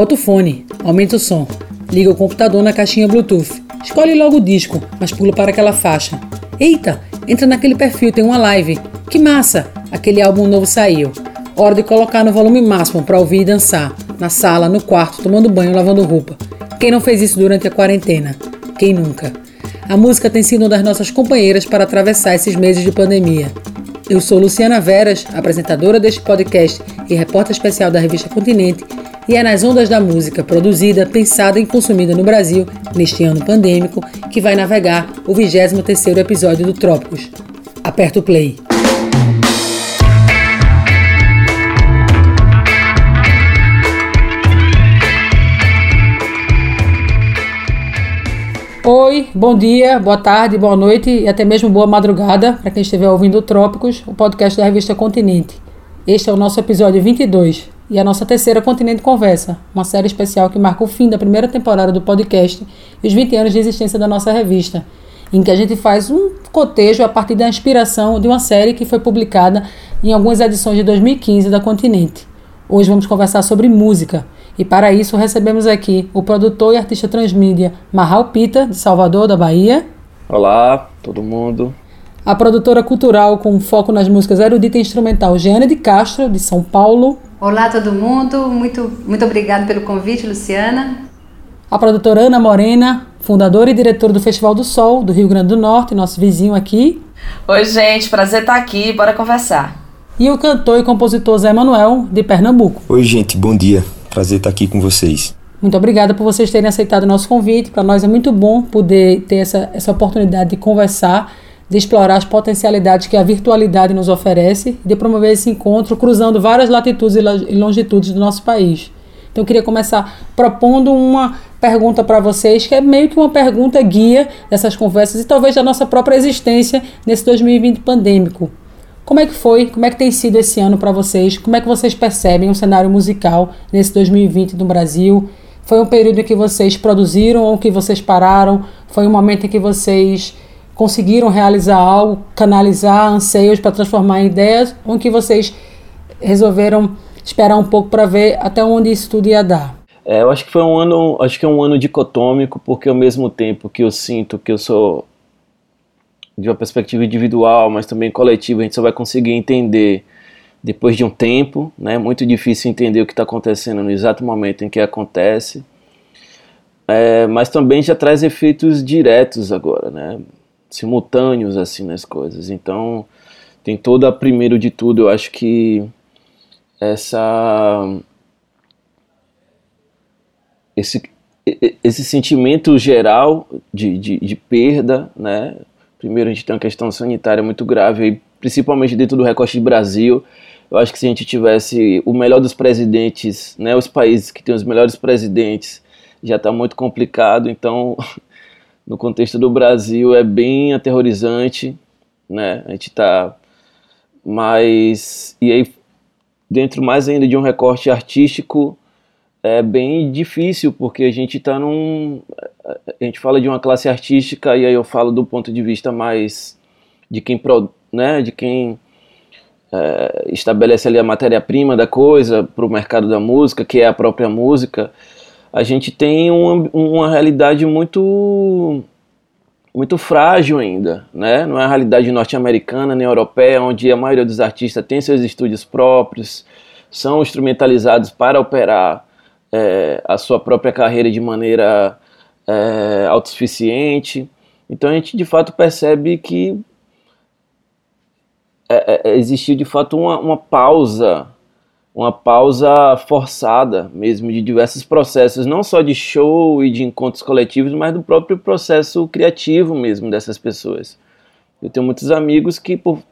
Bota o fone, aumenta o som, liga o computador na caixinha Bluetooth. Escolhe logo o disco, mas pula para aquela faixa. Eita, entra naquele perfil, tem uma live. Que massa! Aquele álbum novo saiu. Hora de colocar no volume máximo para ouvir e dançar. Na sala, no quarto, tomando banho, lavando roupa. Quem não fez isso durante a quarentena? Quem nunca? A música tem sido uma das nossas companheiras para atravessar esses meses de pandemia. Eu sou Luciana Veras, apresentadora deste podcast e repórter especial da revista Continente, e é nas ondas da música, produzida, pensada e consumida no Brasil neste ano pandêmico, que vai navegar o 23º episódio do Trópicos. Aperta o play. Oi, bom dia, boa tarde, boa noite e até mesmo boa madrugada para quem estiver ouvindo o Trópicos, o podcast da revista Continente. Este é o nosso episódio 22 e a nossa terceira Continente Conversa, uma série especial que marca o fim da primeira temporada do podcast e os 20 anos de existência da nossa revista, em que a gente faz um cotejo a partir da inspiração de uma série que foi publicada em algumas edições de 2015 da Continente. Hoje vamos conversar sobre música e para isso recebemos aqui o produtor e artista transmídia Marral Pita, de Salvador, da Bahia. Olá, todo mundo. A produtora cultural com foco nas músicas erudita e instrumental Jeane de Castro, de São Paulo. Olá, todo mundo. Muito, muito obrigado pelo convite, Luciana. A produtora Ana Morena, fundadora e diretora do Festival do Sol, do Rio Grande do Norte, nosso vizinho aqui. Oi, gente, prazer estar aqui, bora conversar. E o cantor e compositor Zé Manuel, de Pernambuco. Oi, gente, bom dia. Prazer estar aqui com vocês. Muito obrigada por vocês terem aceitado o nosso convite. Para nós é muito bom poder ter essa, essa oportunidade de conversar, de explorar as potencialidades que a virtualidade nos oferece e de promover esse encontro cruzando várias latitudes e longitudes do nosso país. Então eu queria começar propondo uma pergunta para vocês, que é meio que uma pergunta guia dessas conversas e talvez da nossa própria existência nesse 2020 pandêmico. Como é que foi? Como é que tem sido esse ano para vocês? Como é que vocês percebem o cenário musical nesse 2020 no Brasil? Foi um período em que vocês produziram ou que vocês pararam? Foi um momento em que vocês conseguiram realizar algo, canalizar anseios para transformar em ideias ou que vocês resolveram esperar um pouco para ver até onde isso tudo ia dar? É, eu acho que foi um ano, acho que é um ano dicotômico, porque ao mesmo tempo que eu sinto que eu sou de uma perspectiva individual, mas também coletiva, a gente só vai conseguir entender depois de um tempo, né? Muito difícil entender o que está acontecendo no exato momento em que acontece. É, mas também já traz efeitos diretos agora, né? Simultâneos assim nas coisas. Então tem toda, primeiro de tudo, eu acho que essa esse esse sentimento geral de, de, de perda, né? Primeiro, a gente tem uma questão sanitária muito grave, principalmente dentro do recorte de Brasil. Eu acho que se a gente tivesse o melhor dos presidentes, né, os países que têm os melhores presidentes, já está muito complicado. Então, no contexto do Brasil, é bem aterrorizante. Né? A gente está mais. E aí, dentro mais ainda de um recorte artístico, é bem difícil, porque a gente está num. A gente fala de uma classe artística, e aí eu falo do ponto de vista mais de quem, né, de quem é, estabelece ali a matéria-prima da coisa para o mercado da música, que é a própria música. A gente tem uma, uma realidade muito muito frágil ainda, né? Não é a realidade norte-americana nem europeia, onde a maioria dos artistas tem seus estúdios próprios, são instrumentalizados para operar é, a sua própria carreira de maneira é, autossuficiente. Então a gente de fato percebe que é, é, existiu de fato uma, uma pausa, uma pausa forçada mesmo de diversos processos, não só de show e de encontros coletivos, mas do próprio processo criativo mesmo dessas pessoas. Eu tenho muitos amigos que por,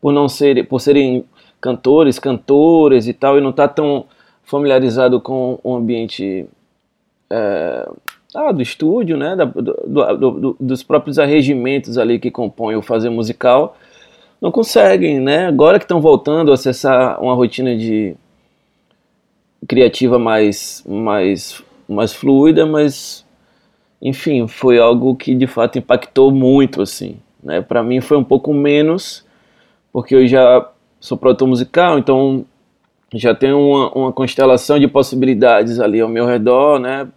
por não serem, por serem cantores, cantoras e tal, e não tá tão familiarizado com o ambiente é, ah, do estúdio, né, da, do, do, do, dos próprios arregimentos ali que compõem o fazer musical, não conseguem, né? Agora que estão voltando a acessar uma rotina de criativa mais, mais, mais fluida, mas enfim, foi algo que de fato impactou muito, assim, né? Para mim foi um pouco menos, porque eu já sou produtor musical, então já tenho uma, uma constelação de possibilidades ali ao meu redor, né,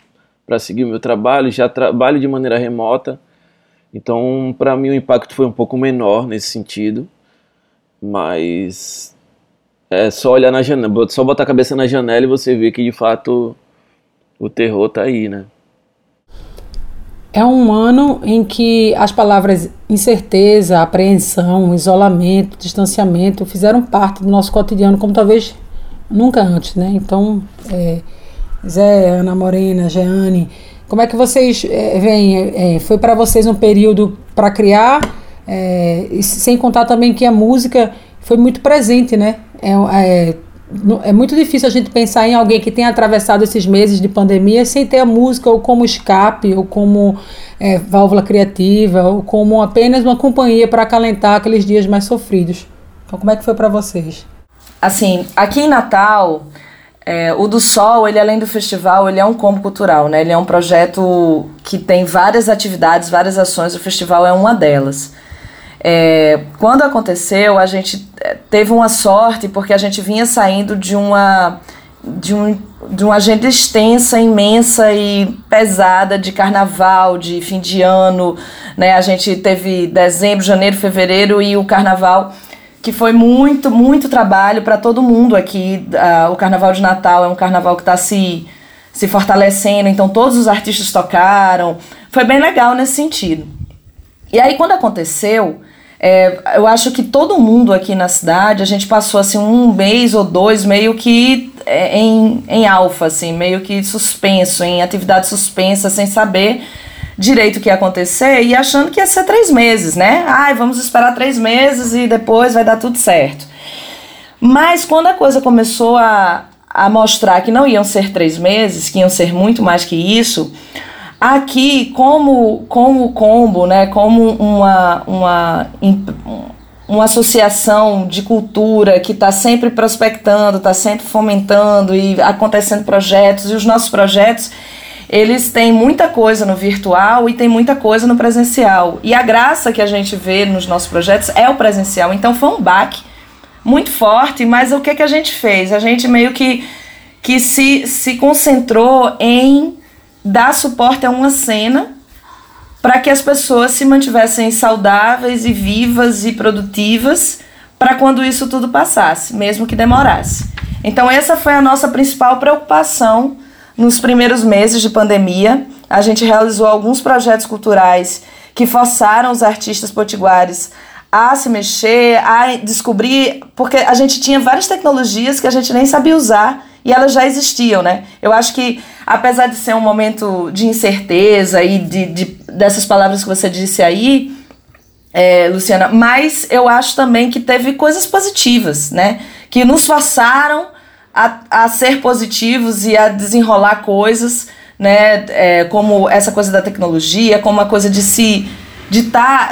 para seguir o meu trabalho. Já trabalho de maneira remota, então para mim o impacto foi um pouco menor nesse sentido, mas é só olhar na janela, só botar a cabeça na janela e você vê que de fato o terror tá aí, né? É um ano em que as palavras incerteza, apreensão, isolamento, distanciamento fizeram parte do nosso cotidiano como talvez nunca antes, né? Então, é, Zé, Ana Morena, Jeane, como é que vocês é, veem? É, foi para vocês um período para criar, é, sem contar também que a música foi muito presente, né? É, é, é muito difícil a gente pensar em alguém que tenha atravessado esses meses de pandemia sem ter a música ou como escape, ou como é, válvula criativa, ou como apenas uma companhia para acalentar aqueles dias mais sofridos. Então, como é que foi para vocês? Assim, aqui em Natal, é, o do Sol, ele além do festival, ele é um combo cultural, né? Ele é um projeto que tem várias atividades, várias ações. O festival é uma delas. É, quando aconteceu, a gente é, teve uma sorte porque a gente vinha saindo de uma de, um, de uma agenda extensa, imensa e pesada de carnaval, de fim de ano, né? A gente teve dezembro, janeiro, fevereiro e o carnaval que foi muito, muito trabalho para todo mundo aqui. Uh, o Carnaval de Natal é um carnaval que está se, se fortalecendo, então todos os artistas tocaram. Foi bem legal nesse sentido. E aí, quando aconteceu, é, eu acho que todo mundo aqui na cidade, a gente passou assim um mês ou dois meio que é, em, em alfa, assim, meio que suspenso, em atividade suspensa, sem saber direito o que ia acontecer e achando que ia ser três meses, né? Ai, vamos esperar três meses e depois vai dar tudo certo. Mas quando a coisa começou a, a mostrar que não iam ser três meses, que iam ser muito mais que isso, Aqui, como, como combo, né, como uma, uma, uma associação de cultura que está sempre prospectando, está sempre fomentando e acontecendo projetos, e os nossos projetos, eles têm muita coisa no virtual e tem muita coisa no presencial. E a graça que a gente vê nos nossos projetos é o presencial. Então foi um baque muito forte, mas o que, que a gente fez? A gente meio que, que se, se concentrou em dar suporte a uma cena para que as pessoas se mantivessem saudáveis e vivas e produtivas para quando isso tudo passasse, mesmo que demorasse. Então essa foi a nossa principal preocupação nos primeiros meses de pandemia. A gente realizou alguns projetos culturais que forçaram os artistas potiguares a se mexer, a descobrir, porque a gente tinha várias tecnologias que a gente nem sabia usar e elas já existiam, né? Eu acho que, apesar de ser um momento de incerteza e de, de dessas palavras que você disse aí, é, Luciana, mas eu acho também que teve coisas positivas, né? Que nos forçaram a, a ser positivos e a desenrolar coisas, né? É, como essa coisa da tecnologia, como a coisa de se de tá,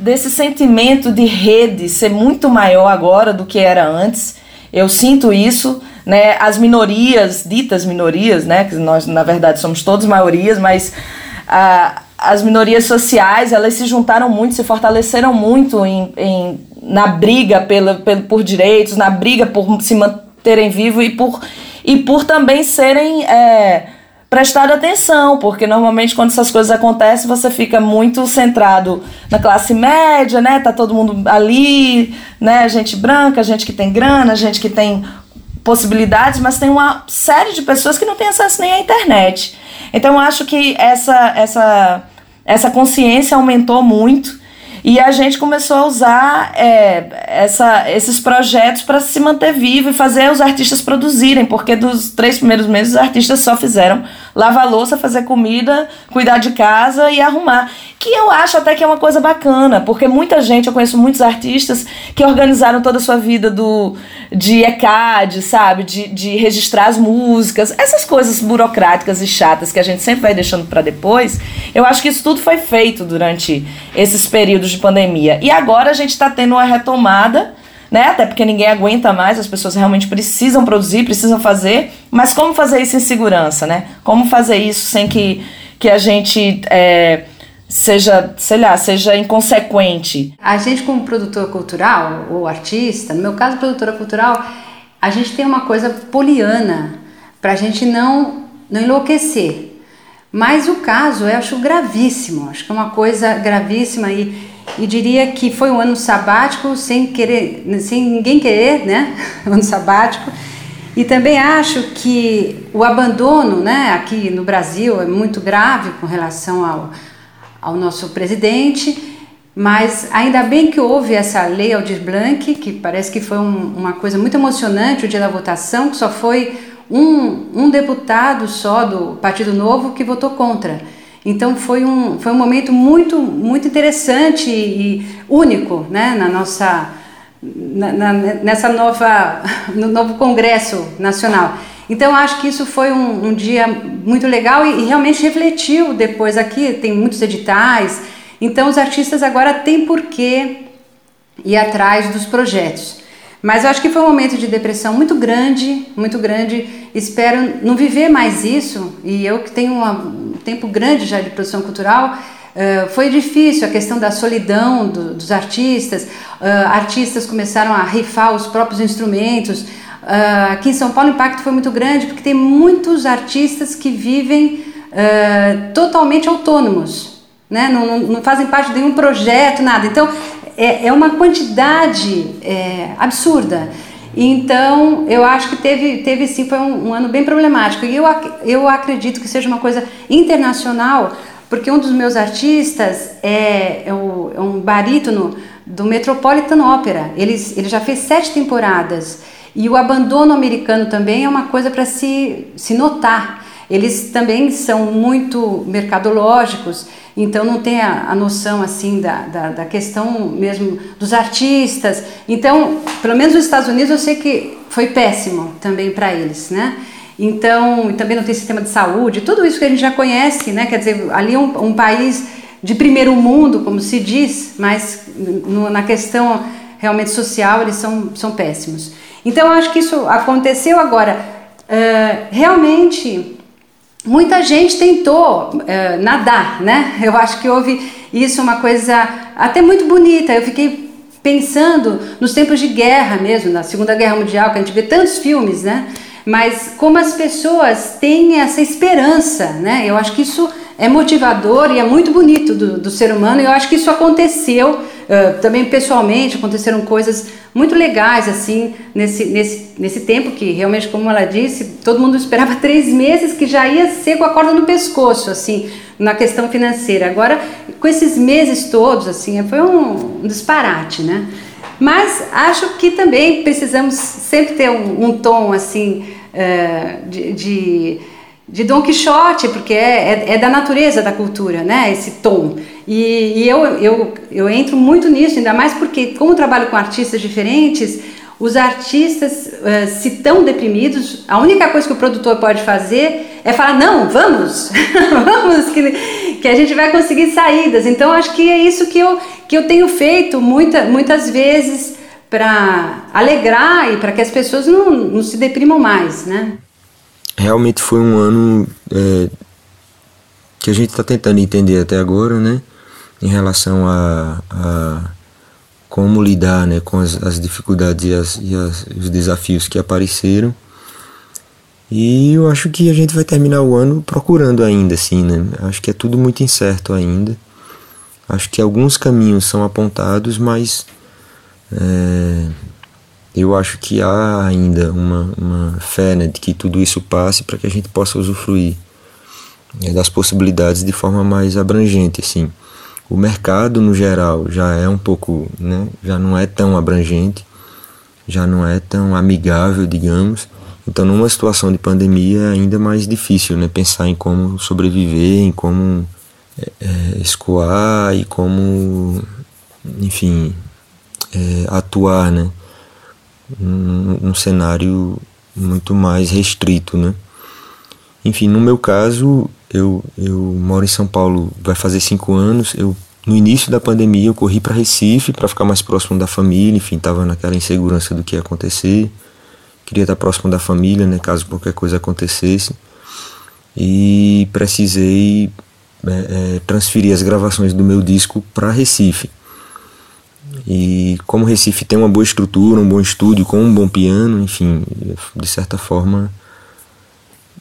desse sentimento de rede ser muito maior agora do que era antes. Eu sinto isso, né? As minorias, ditas minorias, né? Que nós na verdade somos todos maiorias, mas as minorias sociais elas se juntaram muito, se fortaleceram muito em, em na briga pela, pela, por direitos, na briga por se manterem vivos e por, e por também serem é, prestar atenção, porque normalmente quando essas coisas acontecem, você fica muito centrado na classe média, né? Tá todo mundo ali, né? Gente branca, gente que tem grana, gente que tem possibilidades, mas tem uma série de pessoas que não têm acesso nem à internet. Então eu acho que essa essa essa consciência aumentou muito e a gente começou a usar é, essa, esses projetos para se manter vivo e fazer os artistas produzirem, porque dos três primeiros meses os artistas só fizeram lavar louça, fazer comida, cuidar de casa e arrumar. Que eu acho até que é uma coisa bacana, porque muita gente, eu conheço muitos artistas que organizaram toda a sua vida do, de ECAD, sabe? De, de registrar as músicas, essas coisas burocráticas e chatas que a gente sempre vai deixando para depois. Eu acho que isso tudo foi feito durante esses períodos de pandemia. E agora a gente está tendo uma retomada, né? Até porque ninguém aguenta mais, as pessoas realmente precisam produzir, precisam fazer. Mas como fazer isso em segurança, né? Como fazer isso sem que, que a gente. É, seja, sei lá, seja inconsequente. A gente como produtor cultural ou artista, no meu caso produtora cultural, a gente tem uma coisa poliana para a gente não, não enlouquecer. Mas o caso eu acho gravíssimo, acho que é uma coisa gravíssima e, e diria que foi um ano sabático sem querer, sem ninguém querer, né? ano sabático. E também acho que o abandono, né, aqui no Brasil é muito grave com relação ao, ao nosso presidente mas ainda bem que houve essa lei Aldir Blanc, que parece que foi um, uma coisa muito emocionante o dia da votação, que só foi um, um deputado só do Partido Novo que votou contra. Então foi um, foi um momento muito, muito interessante e único né, na nossa, na, na, nessa nova, no novo Congresso Nacional. Então acho que isso foi um, um dia muito legal e, e realmente refletiu depois aqui, tem muitos editais, então os artistas agora têm por que ir atrás dos projetos. Mas eu acho que foi um momento de depressão muito grande, muito grande. Espero não viver mais isso. E eu que tenho um tempo grande já de produção cultural, uh, foi difícil a questão da solidão do, dos artistas. Uh, artistas começaram a rifar os próprios instrumentos. Uh, aqui em São Paulo o impacto foi muito grande porque tem muitos artistas que vivem totalmente autônomos né? não, não, não fazem parte de nenhum projeto, nada. Então, é, é uma quantidade é, absurda. Então, eu acho que teve, teve sim, foi um, um, ano bem problemático. E eu, eu acredito que seja uma coisa internacional, porque um dos meus artistas é, é, o, é um barítono do Metropolitan Opera. Ele, ele já fez sete temporadas. E o abandono americano também é uma coisa para se, se notar. Eles também são muito mercadológicos então não tem a, a noção assim da, da, da, questão mesmo dos artistas. Então, pelo menos nos Estados Unidos eu sei que foi péssimo também para eles, né? Então, também não tem sistema de saúde, tudo isso que a gente já conhece, né? Quer dizer, ali é um, um país de primeiro mundo, como se diz, mas no, na questão realmente social eles são, são péssimos. Então, eu acho que isso aconteceu agora. Uh, realmente muita gente tentou uh, nadar, né? Eu acho que houve isso uma coisa até muito bonita. Eu fiquei pensando nos tempos de guerra mesmo, na Segunda Guerra Mundial, que a gente vê tantos filmes, né? Mas como as pessoas têm essa esperança, né? Eu acho que isso é motivador e é muito bonito do, do ser humano. E eu acho que isso aconteceu uh, também pessoalmente, aconteceram coisas muito legais assim nesse, nesse, nesse tempo que realmente, como ela disse, todo mundo esperava três meses que já ia ser com a corda no pescoço, assim, na questão financeira. Agora, com esses meses todos, assim, foi um, um disparate, né? Mas acho que também precisamos sempre ter um, um tom assim uh, de, de de Dom Quixote, porque é, é, é, da natureza da cultura, né? Esse tom. E, e, eu, eu, eu entro muito nisso, ainda mais porque, como trabalho com artistas diferentes, os artistas uh, se estão deprimidos, a única coisa que o produtor pode fazer é falar: não, vamos, vamos, que, que a gente vai conseguir saídas. Então, acho que é isso que eu, que eu tenho feito muita, muitas vezes para alegrar e para que as pessoas não, não se deprimam mais, né? Realmente foi um ano é, que a gente está tentando entender até agora, né? Em relação a, a como lidar né, com as, as dificuldades e, as, e as, os desafios que apareceram. E eu acho que a gente vai terminar o ano procurando ainda, assim, né? Acho que é tudo muito incerto ainda. Acho que alguns caminhos são apontados, mas é, eu acho que há ainda uma, uma fé né, de que tudo isso passe para que a gente possa usufruir né, das possibilidades de forma mais abrangente. Assim. O mercado, no geral, já é um pouco, né, já não é tão abrangente, já não é tão amigável, digamos. Então, numa situação de pandemia, é ainda mais difícil né, pensar em como sobreviver, em como é, é escoar e como, enfim, é, atuar, né? Num, num cenário muito mais restrito, né? Enfim, no meu caso, eu, eu moro em São Paulo, vai fazer cinco anos. Eu no início da pandemia eu corri para Recife para ficar mais próximo da família. Enfim, estava naquela insegurança do que ia acontecer. Queria estar próximo da família, né? Caso qualquer coisa acontecesse. E precisei é, é, transferir as gravações do meu disco para Recife. E como Recife tem uma boa estrutura, um bom estúdio, com um bom piano, enfim, de certa forma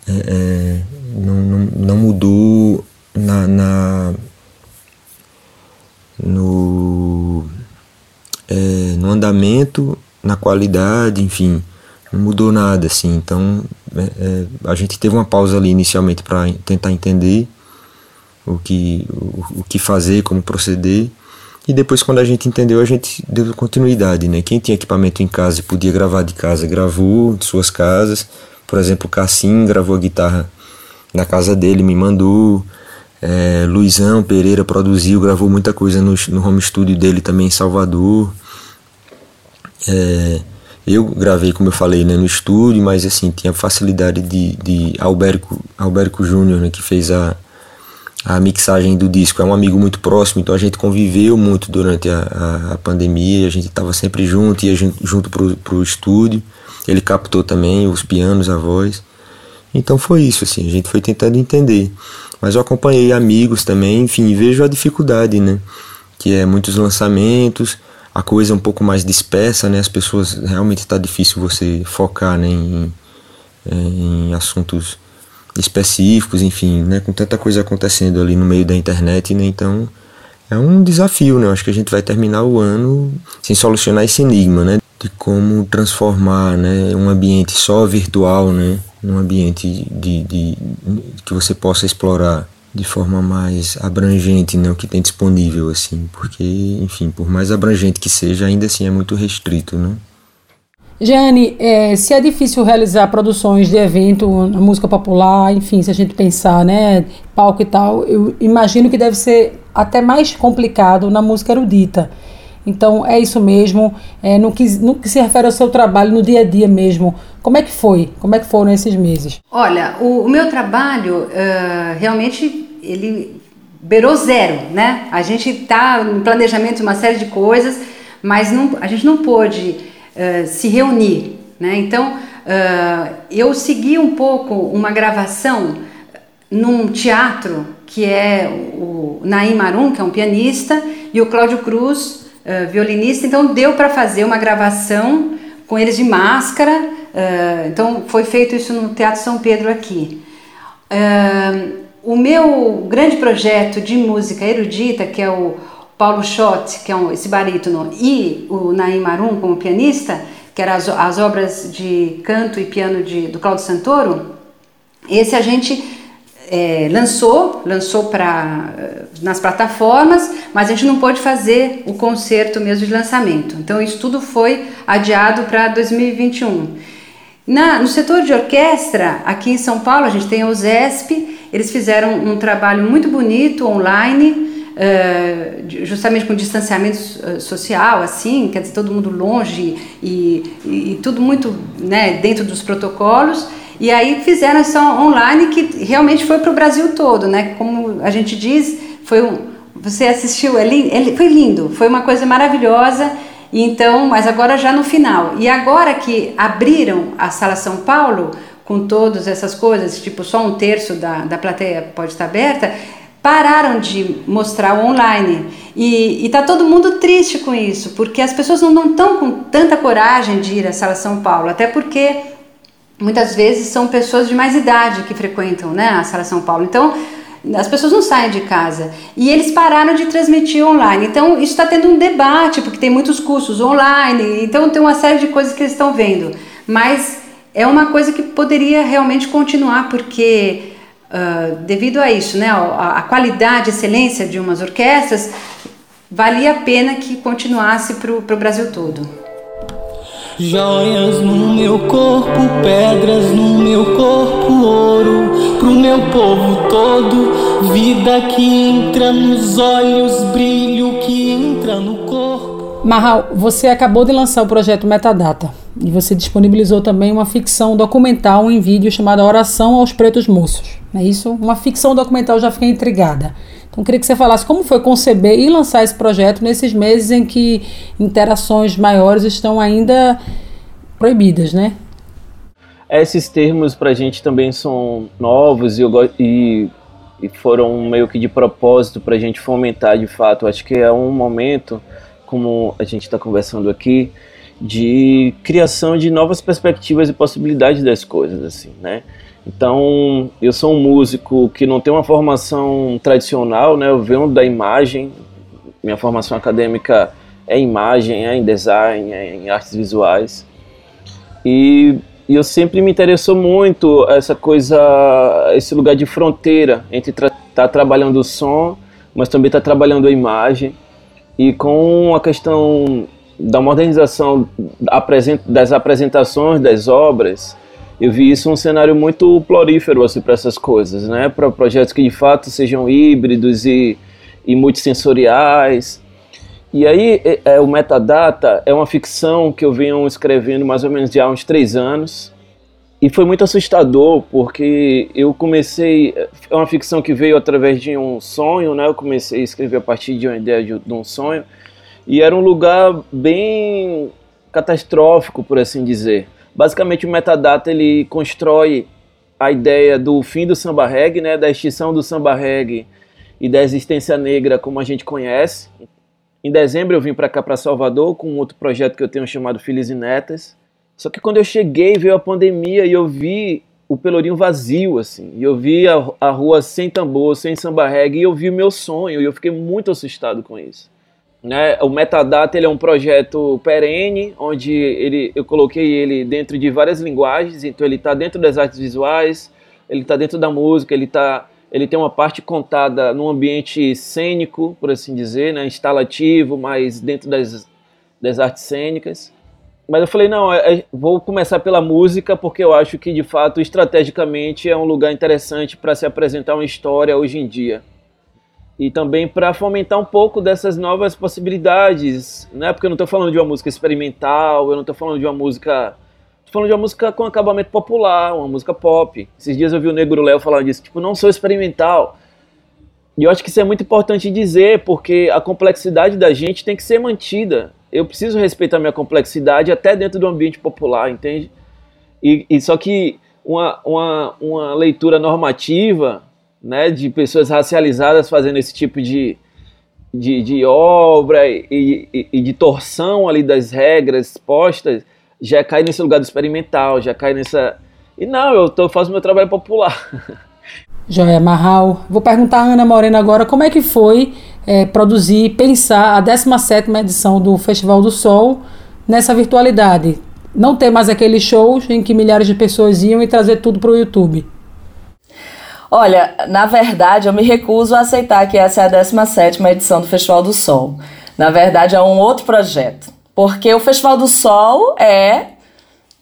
é, é, não, não, não, mudou na, na no, é, no andamento, na qualidade, enfim, não mudou nada assim. Então é, é a gente teve uma pausa ali inicialmente para tentar entender o que, o, o que fazer, como proceder. E depois, quando a gente entendeu, a gente deu continuidade, né? Quem tinha equipamento em casa e podia gravar de casa, gravou de suas casas. Por exemplo, Cassim gravou a guitarra na casa dele, me mandou. É, Luizão Pereira produziu, gravou muita coisa no, no home studio dele também em Salvador. É, eu gravei, como eu falei, né, no estúdio, mas assim, tinha facilidade de, de Alberto, Alberto Júnior, né, que fez a, a mixagem do disco. É um amigo muito próximo, então a gente conviveu muito durante a, a, a pandemia, a gente estava sempre junto, ia junto, junto pro, pro estúdio. Ele captou também os pianos, a voz. Então foi isso, assim, a gente foi tentando entender. Mas eu acompanhei amigos também, enfim, vejo a dificuldade, né? Que é muitos lançamentos, a coisa um pouco mais dispersa, né? As pessoas, realmente está difícil você focar né, em, em assuntos específicos, enfim, né, com tanta coisa acontecendo ali no meio da internet, né, então é um desafio, né, acho que a gente vai terminar o ano sem solucionar esse enigma, né, de como transformar, né, um ambiente só virtual, né, num ambiente de, de, que você possa explorar de forma mais abrangente, né, o que tem disponível, assim, porque, enfim, por mais abrangente que seja, ainda assim é muito restrito, né. Jane, é, se é difícil realizar produções de evento, música popular, enfim, se a gente pensar, né, palco e tal, eu imagino que deve ser até mais complicado na música erudita. Então, é isso mesmo, é, no, que, no que se refere ao seu trabalho no dia a dia mesmo, como é que foi? Como é que foram esses meses? Olha, o, o meu trabalho, uh, realmente, ele beirou zero, né? A gente está no planejamento de uma série de coisas, mas não, a gente não pôde uh, se reunir. Né? Então, uh, eu segui um pouco uma gravação num teatro que é o Naim Marum, que é um pianista, e o Cláudio Cruz, uh, violinista. Então, deu para fazer uma gravação com eles de máscara. então, foi feito isso no Teatro São Pedro aqui. o meu grande projeto de música erudita, que é o Paulo Schott, que é um, esse barítono, e o Naim Marum como pianista, que eram as, as obras de canto e piano de, do Claudio Santoro, esse a gente é, lançou, lançou para nas plataformas, mas a gente não pôde fazer o concerto mesmo de lançamento. Então isso tudo foi adiado para 2021. Na, no setor de orquestra, aqui em São Paulo, a gente tem o ZESP, eles fizeram um trabalho muito bonito online, Uh, justamente com distanciamento uh, social, assim, quer dizer, todo mundo longe e, e, e, tudo muito né, dentro dos protocolos. E aí fizeram isso online que realmente foi para o Brasil todo, né? Como a gente diz, foi um, você assistiu, é, é, foi lindo, foi uma coisa maravilhosa. Então, mas agora já no final. E agora que abriram a Sala São Paulo, com todas essas coisas, tipo só um terço da, da plateia pode estar aberta, pararam de mostrar o online. E está todo mundo triste com isso, porque as pessoas não estão com tanta coragem de ir à Sala São Paulo, até porque muitas vezes são pessoas de mais idade que frequentam né, a Sala São Paulo. Então, as pessoas não saem de casa. E eles pararam de transmitir online. Então, isso está tendo um debate, porque tem muitos cursos online, então tem uma série de coisas que eles estão vendo. Mas é uma coisa que poderia realmente continuar, porque uh, devido a isso, né, a, a qualidade, a excelência de umas orquestras, valia a pena que continuasse para o Brasil todo. Joias no meu corpo, pedras no meu corpo, ouro pro meu povo todo, vida que entra nos olhos, brilho que entra no corpo. Marral, você acabou de lançar o projeto Metadata e você disponibilizou também uma ficção documental em vídeo chamada Oração aos Pretos Moços. É isso? Uma ficção documental já fiquei intrigada. Então queria que você falasse como foi conceber e lançar esse projeto nesses meses em que interações maiores estão ainda proibidas, né? Esses termos para a gente também são novos e, e, e foram meio que de propósito para a gente fomentar de fato. Acho que é um momento como a gente está conversando aqui, de criação de novas perspectivas e possibilidades das coisas, assim, né? Então, eu sou um músico que não tem uma formação tradicional, né? Eu venho da imagem, minha formação acadêmica é em imagem, é em design, é em artes visuais. E, e eu sempre me interessou muito essa coisa, esse lugar de fronteira entre estar tá trabalhando o som, mas também estar tá trabalhando a imagem. E com a questão da modernização das apresentações das obras, eu vi isso um cenário muito florífero assim, para essas coisas, né? para projetos que de fato sejam híbridos e, e multissensoriais. E aí, é, é, o Metadata é uma ficção que eu venho escrevendo mais ou menos de há uns três anos. E foi muito assustador, porque eu comecei. É uma ficção que veio através de um sonho, né? Eu comecei a escrever a partir de uma ideia de, de um sonho. E era um lugar bem catastrófico, por assim dizer. Basicamente, o metadata ele constrói a ideia do fim do samba reggae, né, da extinção do samba reggae e da existência negra como a gente conhece. Em dezembro eu vim para cá para Salvador com outro projeto que eu tenho chamado Filhos e Netas. Só que quando eu cheguei veio a pandemia e eu vi o Pelourinho vazio assim. E eu vi a, a rua sem tambor, sem samba reggae e eu vi o meu sonho e eu fiquei muito assustado com isso. Né? O Metadata ele é um projeto perene, onde ele, eu coloquei ele dentro de várias linguagens, então ele está dentro das artes visuais, ele está dentro da música, ele, tá, ele tem uma parte contada num ambiente cênico, por assim dizer, né? instalativo, mas dentro das, das artes cênicas. Mas eu falei, não, é, é, vou começar pela música, porque eu acho que, de fato, estrategicamente é um lugar interessante para se apresentar uma história hoje em dia e também para fomentar um pouco dessas novas possibilidades, né? Porque eu não estou falando de uma música experimental, eu não estou falando de uma música, estou falando de uma música com acabamento popular, uma música pop. Esses dias eu vi o Negro Léo falar disso, tipo, não sou experimental. E eu acho que isso é muito importante dizer, porque a complexidade da gente tem que ser mantida. Eu preciso respeitar minha complexidade até dentro do ambiente popular, entende? E, e só que uma, uma, uma leitura normativa né, de pessoas racializadas fazendo esse tipo de, de, de obra e, e, e, de torção ali das regras postas, já cai nesse lugar do experimental, já cai nessa. E não, eu tô, faço meu trabalho popular. Joia Marral. Vou perguntar a Ana Morena agora como é que foi é, produzir, pensar a 17 edição do Festival do Sol nessa virtualidade. Não ter mais aqueles shows em que milhares de pessoas iam e trazer tudo para o YouTube. Olha, na verdade, eu me recuso a aceitar que essa é a 17 edição do Festival do Sol. Na verdade, é um outro projeto. Porque o Festival do Sol é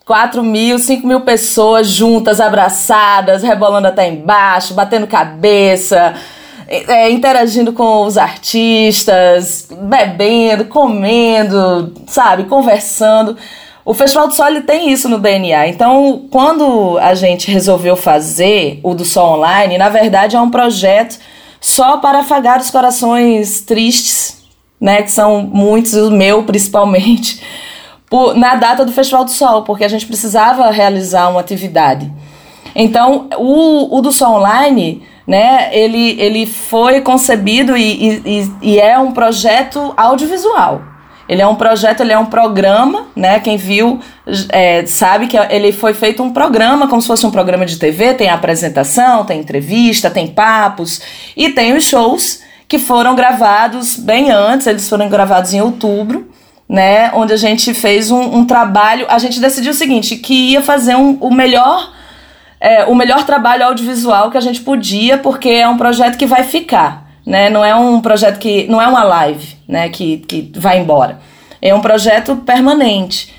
4 mil, 5 mil pessoas juntas, abraçadas, rebolando até embaixo, batendo cabeça, é, interagindo com os artistas, bebendo, comendo, sabe, conversando. O Festival do Sol ele tem isso no DNA. Então, quando a gente resolveu fazer o do Sol Online, na verdade é um projeto só para afagar os corações tristes, né, que são muitos, o meu principalmente, por, na data do Festival do Sol, porque a gente precisava realizar uma atividade. Então, o, o do Sol Online, né, ele, ele foi concebido e, e, e é um projeto audiovisual. Ele é um projeto, ele é um programa, né? Quem viu é, sabe que ele foi feito um programa, como se fosse um programa de TV, tem apresentação, tem entrevista, tem papos e tem os shows que foram gravados bem antes, eles foram gravados em outubro, né? Onde a gente fez um, um trabalho, a gente decidiu o seguinte, que ia fazer um, o melhor. É, o melhor trabalho audiovisual que a gente podia, porque é um projeto que vai ficar né? Não é um projeto que não é uma live, né? Que, que vai embora. É um projeto permanente.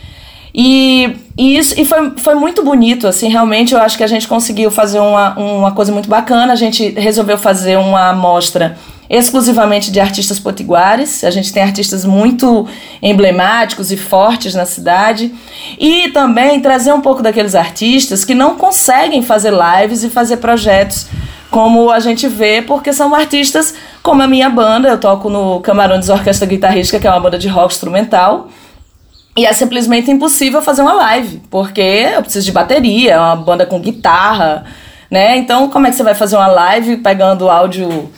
E, e isso e foi, foi muito bonito, assim, realmente eu acho que a gente conseguiu fazer uma, uma coisa muito bacana. A gente resolveu fazer uma amostra exclusivamente de artistas potiguares. A gente tem artistas muito emblemáticos e fortes na cidade. E também trazer um pouco daqueles artistas que não conseguem fazer lives e fazer projetos como a gente vê, porque são artistas como a minha banda, eu toco no Camarões Orquestra Guitarrística, que é uma banda de rock instrumental, e é simplesmente impossível fazer uma live, porque eu preciso de bateria, é uma banda com guitarra, né? Então, como é que você vai fazer uma live pegando áudio,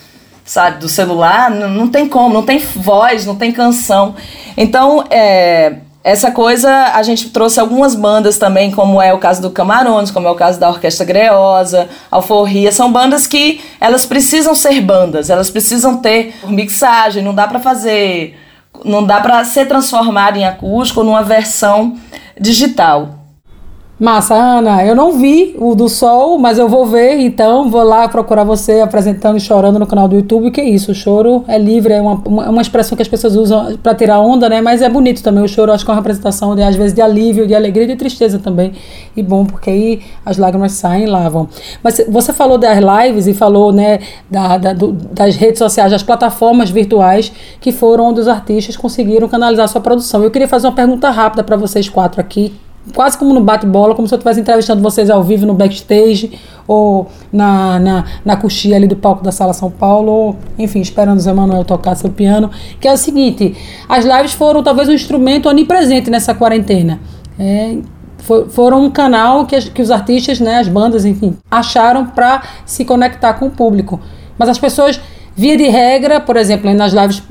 sabe, do celular? Não, não tem como, não tem voz, não tem canção. Então, é, essa coisa, a gente trouxe algumas bandas também, como é o caso do Camarões, como é o caso da Orquestra Greosa, Alforria, são bandas que elas precisam ser bandas, elas precisam ter mixagem, não dá para fazer, não dá para ser transformado em acústico numa versão digital. Massa, Ana, eu não vi o do Sol, mas eu vou ver, então vou lá procurar você apresentando e chorando no canal do YouTube, que é isso, o choro é livre, é uma, uma, expressão que as pessoas usam para tirar onda, né, mas é bonito também, o choro acho que é uma representação, de, às vezes, de alívio, de alegria e de tristeza também, e bom, porque aí as lágrimas saem e lavam. Mas você falou das lives e falou, né, da, da do, das redes sociais, das plataformas virtuais, que foram onde os artistas conseguiram canalizar sua produção. Eu queria fazer uma pergunta rápida para vocês quatro aqui, quase como no bate-bola, como se eu estivesse entrevistando vocês ao vivo no backstage ou na, na, na coxia ali do palco da Sala São Paulo, ou, enfim, esperando o Zé Manuel tocar seu piano, que é o seguinte, as lives foram talvez um instrumento onipresente nessa quarentena. É, for, foram um canal que, que os artistas, né, as bandas, enfim, acharam para se conectar com o público. Mas as pessoas, via de regra, por exemplo, nas lives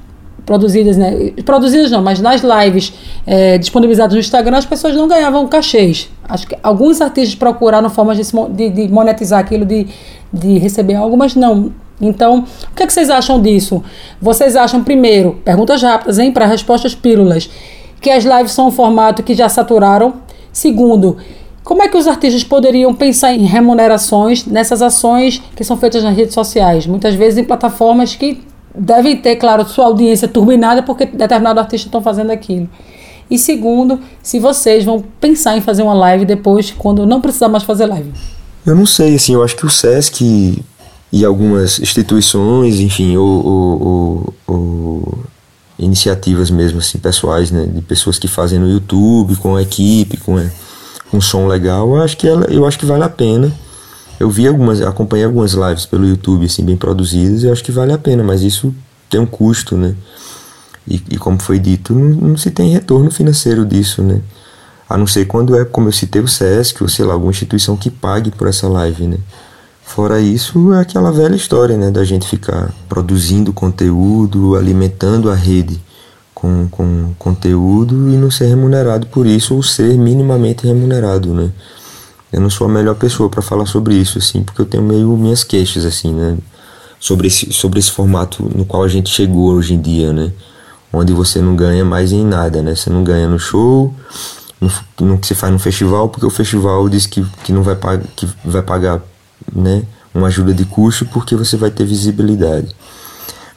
produzidas, né? Produzidas não, mas nas lives é, disponibilizadas no Instagram, as pessoas não ganhavam cachês. Acho que alguns artistas procuraram formas de, de, de monetizar aquilo, de, de receber algo, mas não. Então, o que, é que vocês acham disso? Vocês acham, primeiro, perguntas rápidas, hein, para respostas pílulas, que as lives são um formato que já saturaram? Segundo, como é que os artistas poderiam pensar em remunerações nessas ações que são feitas nas redes sociais? Muitas vezes em plataformas que devem ter, claro, sua audiência turbinada porque determinado artista estão fazendo aquilo. E segundo, se vocês vão pensar em fazer uma live depois, quando não precisar mais fazer live. Eu não sei, assim, eu acho que o SESC e algumas instituições, enfim, ou, ou, ou, iniciativas mesmo, assim, pessoais, né, de pessoas que fazem no YouTube, com a equipe, com, com som legal, eu acho que, ela, eu acho que vale a pena eu vi algumas, acompanhei algumas lives pelo YouTube, assim, bem produzidas, e acho que vale a pena, mas isso tem um custo, né? E, e como foi dito, não, não, se tem retorno financeiro disso, né? A não ser quando é, como eu citei, o SESC, ou sei lá, alguma instituição que pague por essa live, né? Fora isso, é aquela velha história, né? Da gente ficar produzindo conteúdo, alimentando a rede com, com conteúdo e não ser remunerado por isso, ou ser minimamente remunerado, né? Eu não sou a melhor pessoa para falar sobre isso, assim, porque eu tenho meio minhas queixas, assim, né? Sobre esse, sobre esse formato no qual a gente chegou hoje em dia, né? Onde você não ganha mais em nada, né? Você não ganha no show, no, no que você faz no festival, porque o festival diz que, que não vai, pagar, que vai pagar, né? Uma ajuda de custo porque você vai ter visibilidade.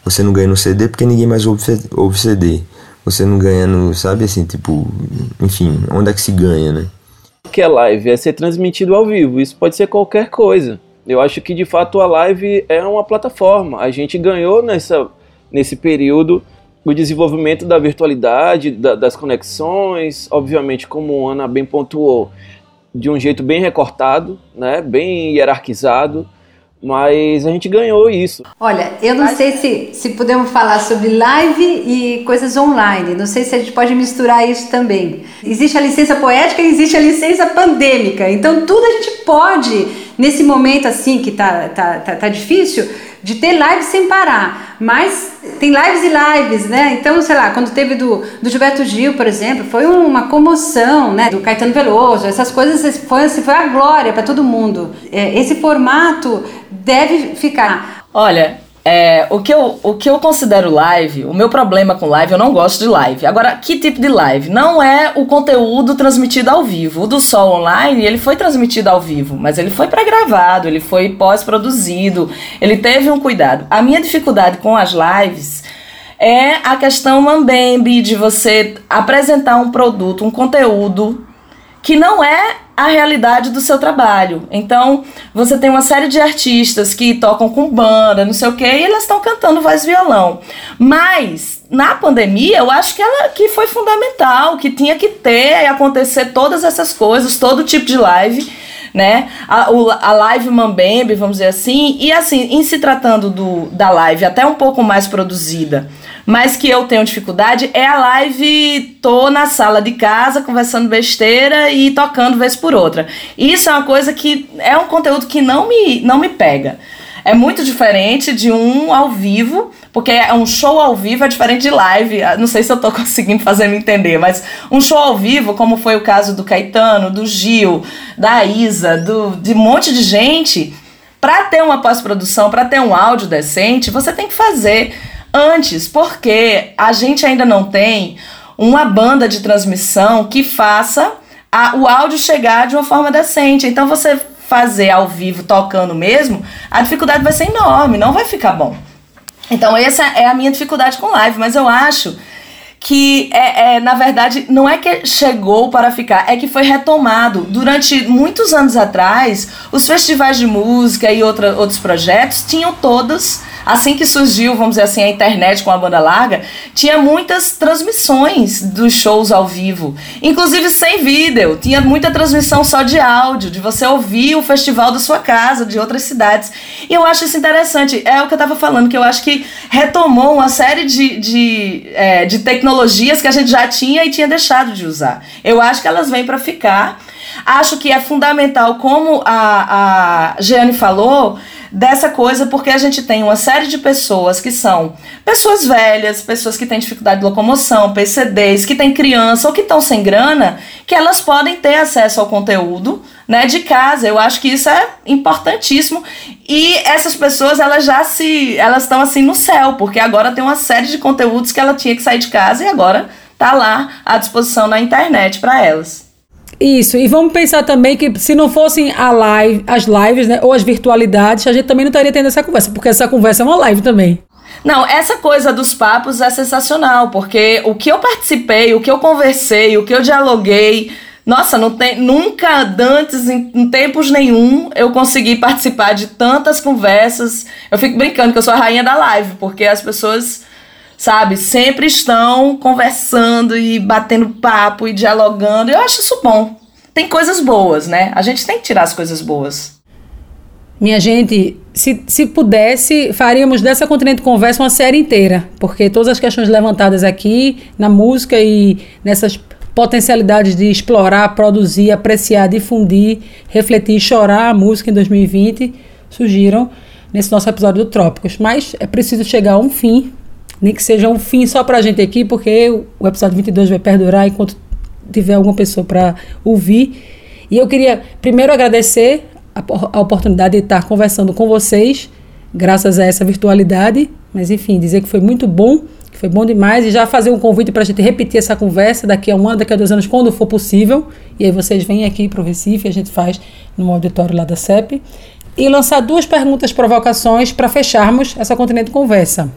Você não ganha no CD porque ninguém mais ouve, ouve CD. Você não ganha no, sabe assim, tipo, enfim, onde é que se ganha, né? Que é live? É ser transmitido ao vivo. Isso pode ser qualquer coisa. Eu acho que de fato a live é uma plataforma. A gente ganhou nessa, nesse período o desenvolvimento da virtualidade, da, das conexões, obviamente, como a Ana bem pontuou, de um jeito bem recortado, né, bem hierarquizado, mas a gente ganhou isso. Olha, eu não sei se, se podemos falar sobre live e coisas online. Não sei se a gente pode misturar isso também. Existe a licença poética e existe a licença pandêmica. Então tudo a gente pode, nesse momento assim que tá, tá, tá, tá difícil, de ter lives sem parar. Mas tem lives e lives, né? Então, sei lá, quando teve do, do Gilberto Gil, por exemplo, foi uma comoção, né? Do Caetano Veloso, essas coisas foi, foi a glória para todo mundo. É, esse formato deve ficar. Olha, é, o, que eu, o que eu considero live, o meu problema com live, eu não gosto de live. Agora, que tipo de live? Não é o conteúdo transmitido ao vivo. O do Sol Online, ele foi transmitido ao vivo, mas ele foi pré-gravado, ele foi pós-produzido, ele teve um cuidado. A minha dificuldade com as lives é a questão mambembe de você apresentar um produto, um conteúdo que não é a realidade do seu trabalho. Então, você tem uma série de artistas que tocam com banda, não sei o quê, e elas estão cantando voz e violão. Mas na pandemia, eu acho que ela que foi fundamental, que tinha que ter e acontecer todas essas coisas, todo tipo de live, né? A, o, a live Mambembe, vamos dizer assim, e assim, em se tratando do, da live até um pouco mais produzida mas que eu tenho dificuldade é a live tô na sala de casa conversando besteira e tocando vez por outra. Isso é uma coisa que é um conteúdo que não me, não me pega. é muito diferente de um ao vivo, porque é um show ao vivo é diferente de live. Ah, não sei se eu tô conseguindo fazer me entender, mas um show ao vivo, como foi o caso do Caetano, do Gil, da Isa, do, de um monte de gente, para ter uma pós-produção, para ter um áudio decente, você tem que fazer antes, porque a gente ainda não tem uma banda de transmissão que faça a, o áudio chegar de uma forma decente. Então você fazer ao vivo tocando mesmo, a dificuldade vai ser enorme, não vai ficar bom. Então essa é a minha dificuldade com live, mas eu acho que é, é, na verdade não é que chegou para ficar, é que foi retomado. Durante muitos anos atrás, os festivais de música e outra, outros projetos tinham todos assim que surgiu, vamos dizer assim, a internet com a banda larga, tinha muitas transmissões dos shows ao vivo, inclusive sem vídeo. Tinha muita transmissão só de áudio, de você ouvir o festival da sua casa, de outras cidades. E eu acho isso interessante. É o que eu estava falando, que eu acho que retomou uma série de, de, é, de tecnologias que a gente já tinha e tinha deixado de usar. Eu acho que elas vêm para ficar. Acho que é fundamental, como a, a Jeane falou, dessa coisa, porque a gente tem uma série de pessoas que são pessoas velhas, pessoas que têm dificuldade de locomoção, PCDs, que têm criança ou que estão sem grana, que elas podem ter acesso ao conteúdo né, de casa. Eu acho que isso é importantíssimo. E essas pessoas, elas já se. Elas estão assim no céu, porque agora tem uma série de conteúdos que ela tinha que sair de casa e agora tá lá à disposição na internet para elas. Isso, e vamos pensar também que se não fossem a live, as lives, né, ou as virtualidades, a gente também não estaria tendo essa conversa, porque essa conversa é uma live também. Não, essa coisa dos papos é sensacional, porque o que eu participei, o que eu conversei, o que eu dialoguei, nossa, não tem, nunca antes, em, em tempos nenhum, eu consegui participar de tantas conversas. Eu fico brincando que eu sou a rainha da live, porque as pessoas sabe? Sempre estão conversando e batendo papo e dialogando. Eu acho isso bom. Tem coisas boas, né? A gente tem que tirar as coisas boas. Minha gente, se, se pudesse, faríamos dessa Continente Conversa uma série inteira, porque todas as questões levantadas aqui na música e nessas potencialidades de explorar, produzir, apreciar, difundir, refletir, chorar a música em 2020 surgiram nesse nosso episódio do Trópicos. Mas é preciso chegar a um fim nem que seja um fim só para a gente aqui, porque o episódio 22 vai perdurar enquanto tiver alguma pessoa para ouvir. E eu queria primeiro agradecer a, a, oportunidade de estar conversando com vocês, graças a essa virtualidade, mas enfim, dizer que foi muito bom, que foi bom demais, e já fazer um convite para a gente repetir essa conversa daqui a um ano, daqui a dois anos, quando for possível. E aí vocês vêm aqui para o Recife, a gente faz no auditório lá da CEP. E lançar duas perguntas, provocações para fecharmos essa continente conversa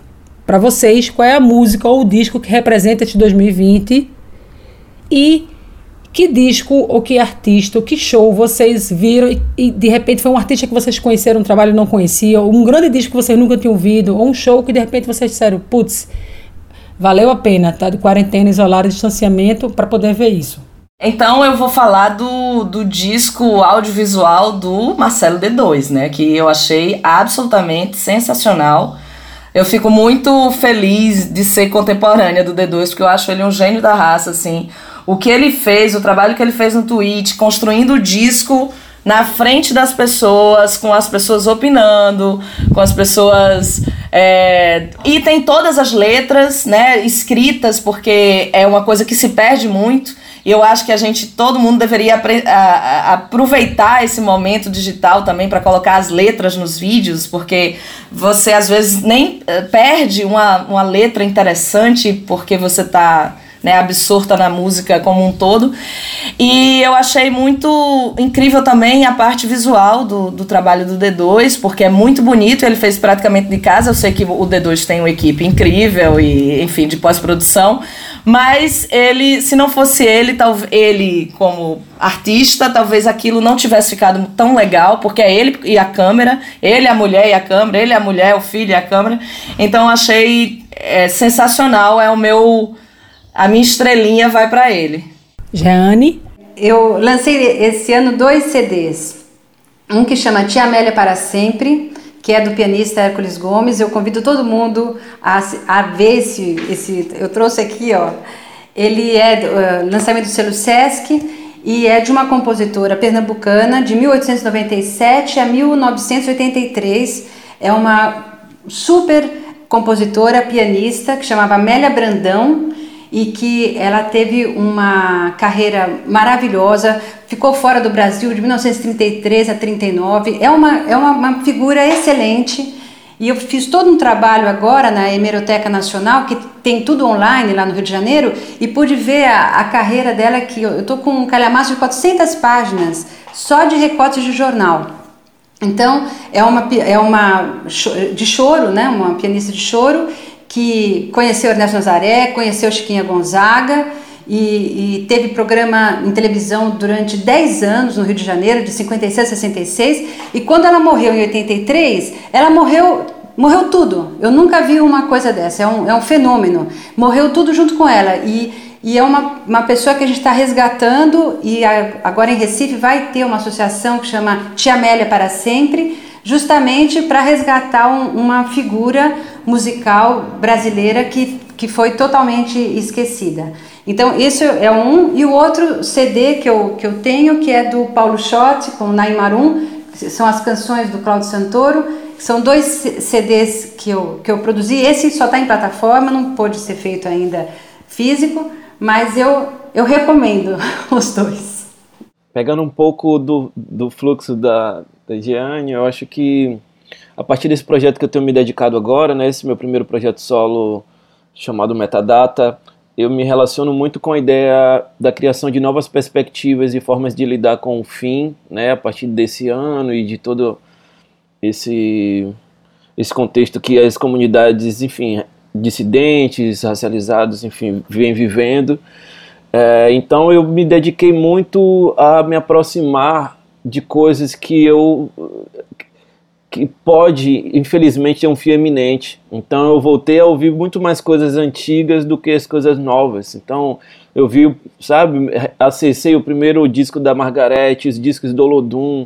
para vocês qual é a música ou o disco que representa este 2020 e que disco ou que artista ou que show vocês viram e, de repente foi um artista que vocês conheceram, um trabalho não conheciam, um grande disco que vocês nunca tinham ouvido, ou um show que de repente vocês disseram, putz, valeu a pena, tá? De quarentena, isolado, distanciamento, para poder ver isso. Então eu vou falar do, do disco audiovisual do Marcelo D2, né? Que eu achei absolutamente sensacional. Eu fico muito feliz de ser contemporânea do D2, porque eu acho ele um gênio da raça, assim. O que ele fez, o trabalho que ele fez no Twitch, construindo o disco na frente das pessoas, com as pessoas opinando, com as pessoas. É... E tem todas as letras, né, escritas, porque é uma coisa que se perde muito. E eu acho que a gente, todo mundo deveria aproveitar esse momento digital também para colocar as letras nos vídeos, porque você às vezes nem eh, perde uma, uma letra interessante porque você está né, absorta na música como um todo. E eu achei muito incrível também a parte visual do, do trabalho do D2, porque é muito bonito, ele fez praticamente de casa. Eu sei que o D2 tem uma equipe incrível e, enfim, de pós-produção, mas ele, se não fosse ele, talvez ele como artista, talvez aquilo não tivesse ficado tão legal, porque é ele e a câmera, ele a mulher e a câmera, ele a mulher, o filho e a câmera. Então achei é, sensacional, é o meu a minha estrelinha vai para ele. Jeane? Eu lancei esse ano dois CDs. Um que chama Tia Amélia para Sempre, que é do pianista Hércules Gomes. Eu convido todo mundo a, a ver esse, esse. Eu trouxe aqui, ó. Ele é uh, lançamento do selo Sesc e é de uma compositora pernambucana de 1897 a 1983 é uma super compositora, pianista, que chamava Amélia Brandão e que ela teve uma carreira maravilhosa, ficou fora do Brasil de 1933 a 39, é uma, é uma, uma figura excelente. E eu fiz todo um trabalho agora na Hemeroteca Nacional, que tem tudo online lá no Rio de Janeiro, e pude ver a, a carreira dela, que eu estou com um calhamaço de 400 páginas, só de recortes de jornal. Então, é uma, é uma de choro, né? uma pianista de choro, que conheceu Ernesto Nazaré, conheceu Chiquinha Gonzaga e, e, teve programa em televisão durante 10 anos no Rio de Janeiro, de 56 a 66. E quando ela morreu em 83, ela morreu. Morreu tudo. Eu nunca vi uma coisa dessa. É um, é um fenômeno. Morreu tudo junto com ela. E, e é uma, uma pessoa que a gente está resgatando. E a, agora em Recife vai ter uma associação que chama Tia Amélia para Sempre justamente para resgatar um, uma figura musical brasileira que, que foi totalmente esquecida. Então, isso é um. E o outro CD que eu, que eu tenho, que é do Paulo Schott, com Naimarum, são as canções do Claudio Santoro. São dois CDs que eu, que eu produzi. Esse só está em plataforma, não pôde ser feito ainda físico, mas eu, eu recomendo os dois. Pegando um pouco do, do fluxo da, da Gianni, eu acho que a partir desse projeto que eu tenho me dedicado agora, né, esse meu primeiro projeto solo chamado Metadata, eu me relaciono muito com a ideia da criação de novas perspectivas e formas de lidar com o fim, né, a partir desse ano e de todo esse esse contexto que as comunidades, enfim, dissidentes, racializados, enfim, vêm vivendo. É, então eu me dediquei muito a me aproximar de coisas que eu que pode, infelizmente, ter um fio eminente. Então eu voltei a ouvir muito mais coisas antigas do que as coisas novas. Então eu vi, sabe, acessei o primeiro disco da Margarete, os discos do Olodum.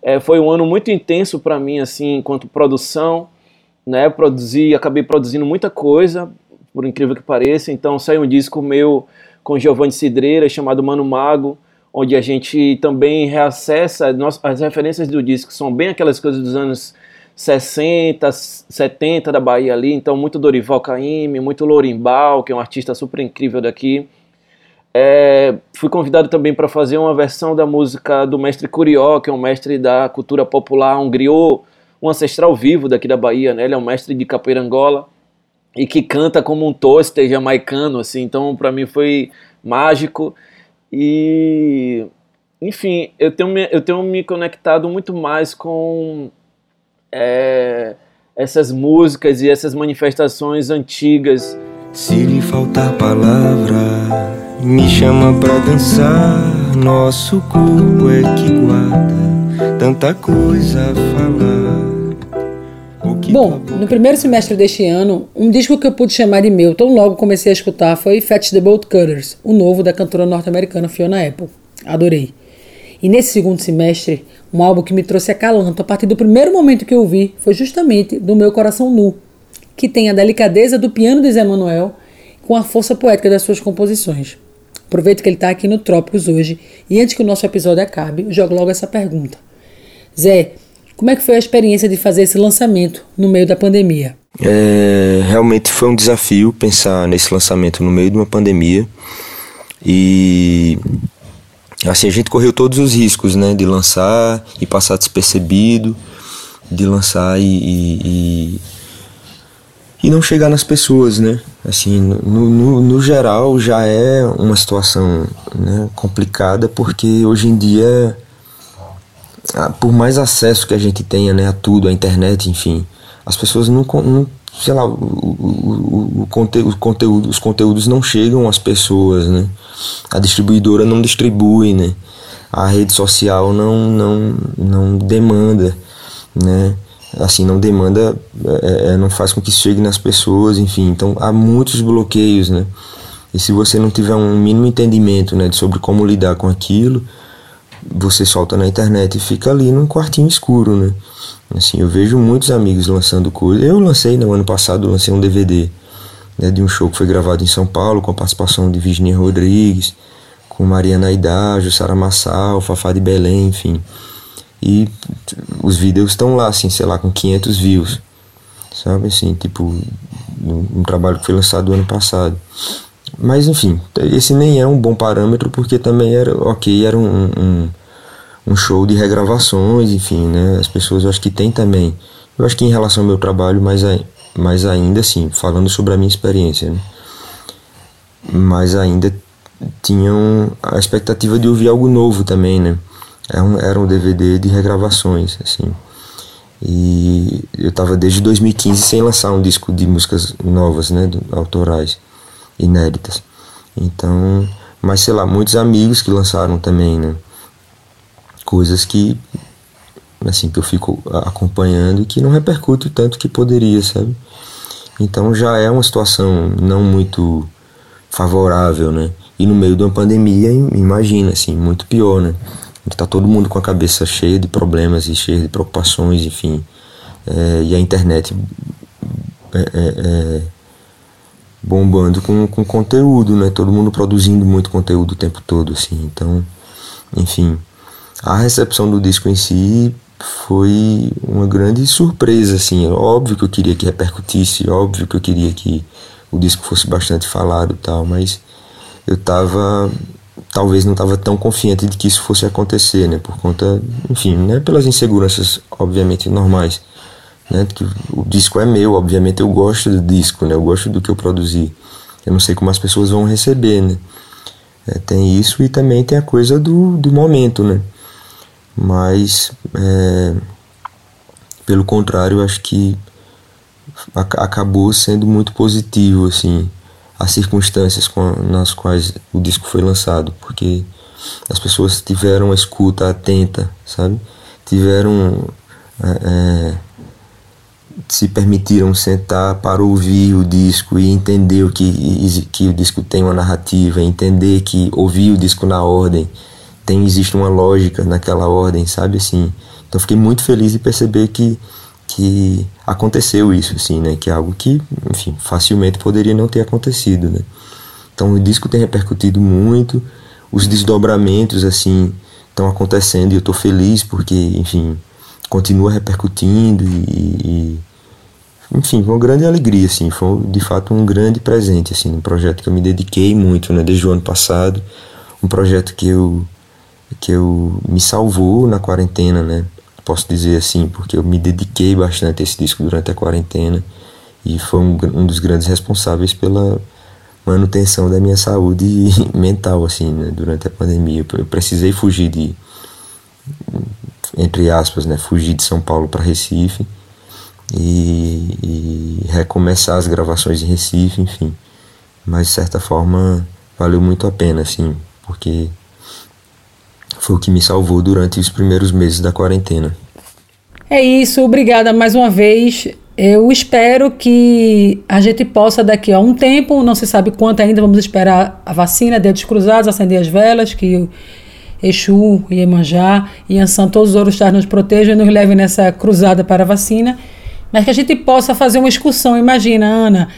É, foi um ano muito intenso para mim, assim, enquanto produção, né? Produzi, acabei produzindo muita coisa, por incrível que pareça. Então saiu um disco meu com Giovanni Cidreira chamado Mano Mago onde a gente também reacessa as referências do disco, são bem aquelas coisas dos anos 60, 70 da Bahia ali, então muito Dorival Caymmi, muito Lorimbal, que é um artista super incrível daqui. É, fui convidado também para fazer uma versão da música do mestre Curió, que é um mestre da cultura popular, um griot, um ancestral vivo daqui da Bahia, né? Ele é um mestre de capoeira Angola e que canta como um toaster jamaicano, assim, então para mim foi mágico. E, enfim, eu tenho me, eu tenho me conectado muito mais com é, essas músicas e essas manifestações antigas. Se lhe faltar palavra, me chama pra dançar. Nosso corpo é que guarda tanta coisa a falar. Bom, no primeiro semestre deste ano, um disco que eu pude chamar de meu, tão logo comecei a escutar, foi Fetch the Bolt Cutters, o novo da cantora norte-americana Fiona Apple. Adorei. E nesse segundo semestre, um álbum que me trouxe acalanto a partir do primeiro momento que eu ouvi foi justamente do Meu Coração Nu, que tem a delicadeza do piano de Zé Manuel com a força poética das suas composições. Aproveito que ele está aqui no Trópicos hoje e antes que o nosso episódio acabe, jogo logo essa pergunta. Zé, como é que foi a experiência de fazer esse lançamento no meio da pandemia? É, realmente foi um desafio pensar nesse lançamento no meio de uma pandemia e assim a gente correu todos os riscos, né, de lançar e passar despercebido, de lançar e, e, e, e não chegar nas pessoas, né? Assim, no, no, no geral já é uma situação né, complicada porque hoje em dia por mais acesso que a gente tenha né, a tudo, a internet, enfim, as pessoas não, não sei lá, o, o, o, conteúdo, conteúdo, os conteúdos não chegam às pessoas, né? A distribuidora não distribui, né? A rede social não, não, não demanda, né? Assim, não demanda, é, é, não faz com que chegue nas pessoas, enfim. Então, há muitos bloqueios, né? E se você não tiver um mínimo entendimento, né, sobre como lidar com aquilo, você solta na internet e fica ali num quartinho escuro, né? Assim, eu vejo muitos amigos lançando coisas. Eu lancei no ano passado, lancei um DVD né, de um show que foi gravado em São Paulo com a participação de Virginia Rodrigues, com Mariana Aidá, Jussara Massal, Fafá de Belém, enfim. e os vídeos estão lá, assim, sei lá, com 500 views, sabe, assim, tipo, um, um trabalho que foi lançado ano passado. Mas enfim, esse nem é um bom parâmetro porque também era, ok, era um, um, um show de regravações, enfim, né, as pessoas eu acho que tem também, eu acho que em relação ao meu trabalho, mais, mais ainda assim, falando sobre a minha experiência, né, mas ainda tinham a expectativa de ouvir algo novo também, né? Era um, era um DVD de regravações, assim. E eu estava desde 2015 sem lançar um disco de músicas novas, né, autorais, inéditas. Então, mas sei lá, muitos amigos que lançaram também, né? Coisas que assim que eu fico acompanhando e que não repercute tanto que poderia, sabe? Então já é uma situação não muito favorável, né? E no meio de uma pandemia, imagina, assim, muito pior, né? Tá todo mundo com a cabeça cheia de problemas e cheia de preocupações, enfim. É, e a internet é, é, é, bombando com, com conteúdo, né? Todo mundo produzindo muito conteúdo o tempo todo, assim. Então, enfim, a recepção do disco em si foi uma grande surpresa, assim. Óbvio que eu queria que repercutisse, óbvio que eu queria que o disco fosse bastante falado e tal, mas eu tava talvez não estava tão confiante de que isso fosse acontecer, né, por conta, enfim, né, pelas inseguranças obviamente normais, né, que o disco é meu, obviamente eu gosto do disco, né, eu gosto do que eu produzi, eu não sei como as pessoas vão receber, né, é, tem isso e também tem a coisa do, do momento, né, mas é, pelo contrário, acho que acabou sendo muito positivo, assim, as circunstâncias nas quais o disco foi lançado, porque as pessoas tiveram uma escuta atenta, sabe? Tiveram. É, é, se permitiram sentar para ouvir o disco e entender que, que o disco tem uma narrativa, entender que ouvir o disco na ordem tem existe uma lógica naquela ordem, sabe assim. Então fiquei muito feliz de perceber que que aconteceu isso, assim, né? Que é algo que, enfim, facilmente poderia não ter acontecido, né? Então o disco tem repercutido muito, os desdobramentos, assim, estão acontecendo e eu estou feliz porque, enfim, continua repercutindo e, e, enfim, foi uma grande alegria, assim, foi de fato um grande presente, assim, um projeto que eu me dediquei muito, né? Desde o ano passado, um projeto que eu que eu me salvou na quarentena, né? posso dizer assim, porque eu me dediquei bastante a esse disco durante a quarentena e foi um, um dos grandes responsáveis pela manutenção da minha saúde mental, assim, né, durante a pandemia. Eu precisei fugir de, entre aspas, né, fugir de São Paulo para Recife e, e recomeçar as gravações em Recife, enfim. Mas de certa forma valeu muito a pena, assim, porque foi o que me salvou durante os primeiros meses da quarentena. É isso, obrigada mais uma vez. Eu espero que a gente possa, daqui a um tempo, não se sabe quanto ainda, vamos esperar a vacina, dedos cruzados, acender as velas, que Exu, Iemanjá e Ansan, todos os orixás nos protejam e nos levem nessa cruzada para a vacina, mas que a gente possa fazer uma excursão. Imagina, Ana,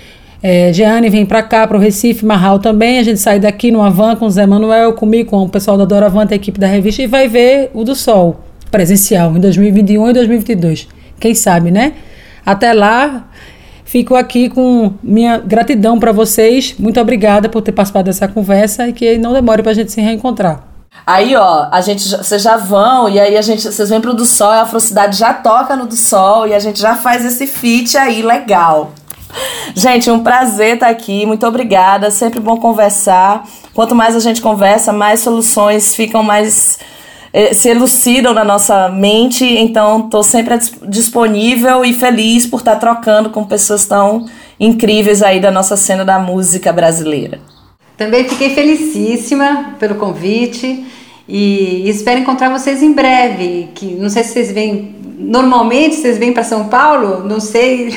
é, Jeane vem para cá, para o Recife, Marral também. A gente sai daqui no Avan com o Zé Manuel, comigo, com o pessoal da Doravante, a equipe da revista, e vai ver o do Sol, presencial, em 2021 e 2022. Quem sabe, né? Até lá, fico aqui com minha gratidão para vocês. Muito obrigada por ter participado dessa conversa e que não demore para a gente se reencontrar. Aí, ó, a gente, vocês já vão, e aí a gente, vocês vêm pro do Sol, a Afrocidade já toca no do Sol, e a gente já faz esse feat aí, legal. Gente, um prazer estar aqui. Muito obrigada. Sempre bom conversar. Quanto mais a gente conversa, mais soluções ficam mais eh, se elucidam na nossa mente. Então, estou sempre disponível e feliz por estar trocando com pessoas tão incríveis aí da nossa cena da música brasileira. Também fiquei felicíssima pelo convite e espero encontrar vocês em breve. Que não sei se vocês vêm normalmente vocês vêm para São Paulo, não sei.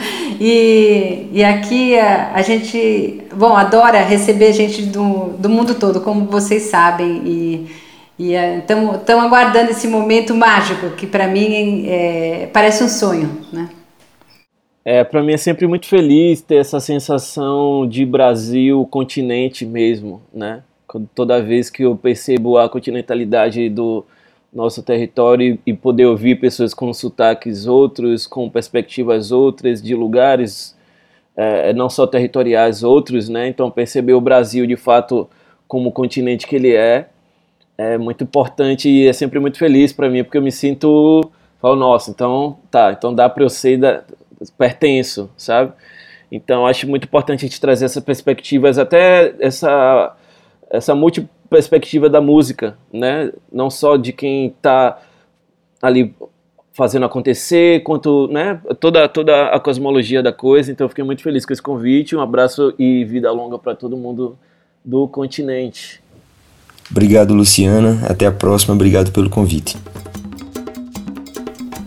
e, e aqui a, a, gente, bom, adora receber gente do, do mundo todo, como vocês sabem. E estamos é, aguardando esse momento mágico que para mim é, parece um sonho, né? É, para mim é sempre muito feliz ter essa sensação de Brasil continente mesmo, né? Toda vez que eu percebo a continentalidade do, nosso território e poder ouvir pessoas com sotaques outros, com perspectivas outras, de lugares é, não só territoriais outros, né? Então perceber o Brasil de fato como o continente que ele é é muito importante e é sempre muito feliz para mim porque eu me sinto falo nossa então tá então dá para eu ser da, pertenço sabe então acho muito importante a gente trazer essas perspectivas até essa essa multiperspectiva da música né não só de quem está ali fazendo acontecer, quanto, né, toda, toda a cosmologia da coisa. Então, fiquei muito feliz com esse convite. Um abraço e vida longa para todo mundo do continente. Obrigado, Luciana. Até a próxima. Obrigado pelo convite.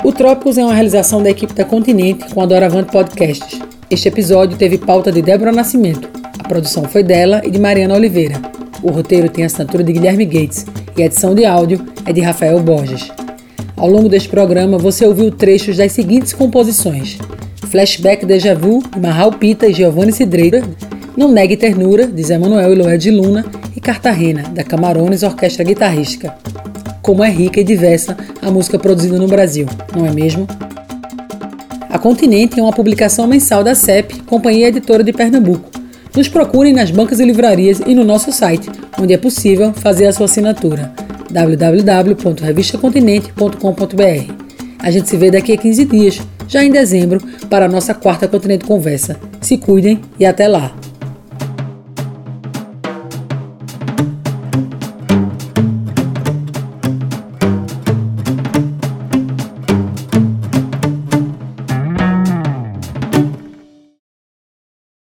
O Trópicos é uma realização da equipe da Continente com a Doravante Podcasts. Este episódio teve pauta de Débora Nascimento. A produção foi dela e de Mariana Oliveira. O roteiro tem a assinatura de Guilherme Gates e a edição de áudio é de Rafael Borges. Ao longo deste programa, você ouviu trechos das seguintes composições: Flashback Deja Vu, de Marral Pita e Giovanni Cidreira, Não Negue Ternura, de Zé Manuel e Loé de Luna, e Cartagena, da Camarones Orquestra Guitarrística. Como é rica e diversa a música produzida no Brasil, não é mesmo? A Continente é uma publicação mensal da CEP, Companhia Editora de Pernambuco. Nos procurem nas bancas e livrarias e no nosso site, onde é possível fazer a sua assinatura www.revistacontinente.com.br. A gente se vê daqui a 15 dias, já em dezembro, para a nossa quarta Continente Conversa. Se cuidem e até lá!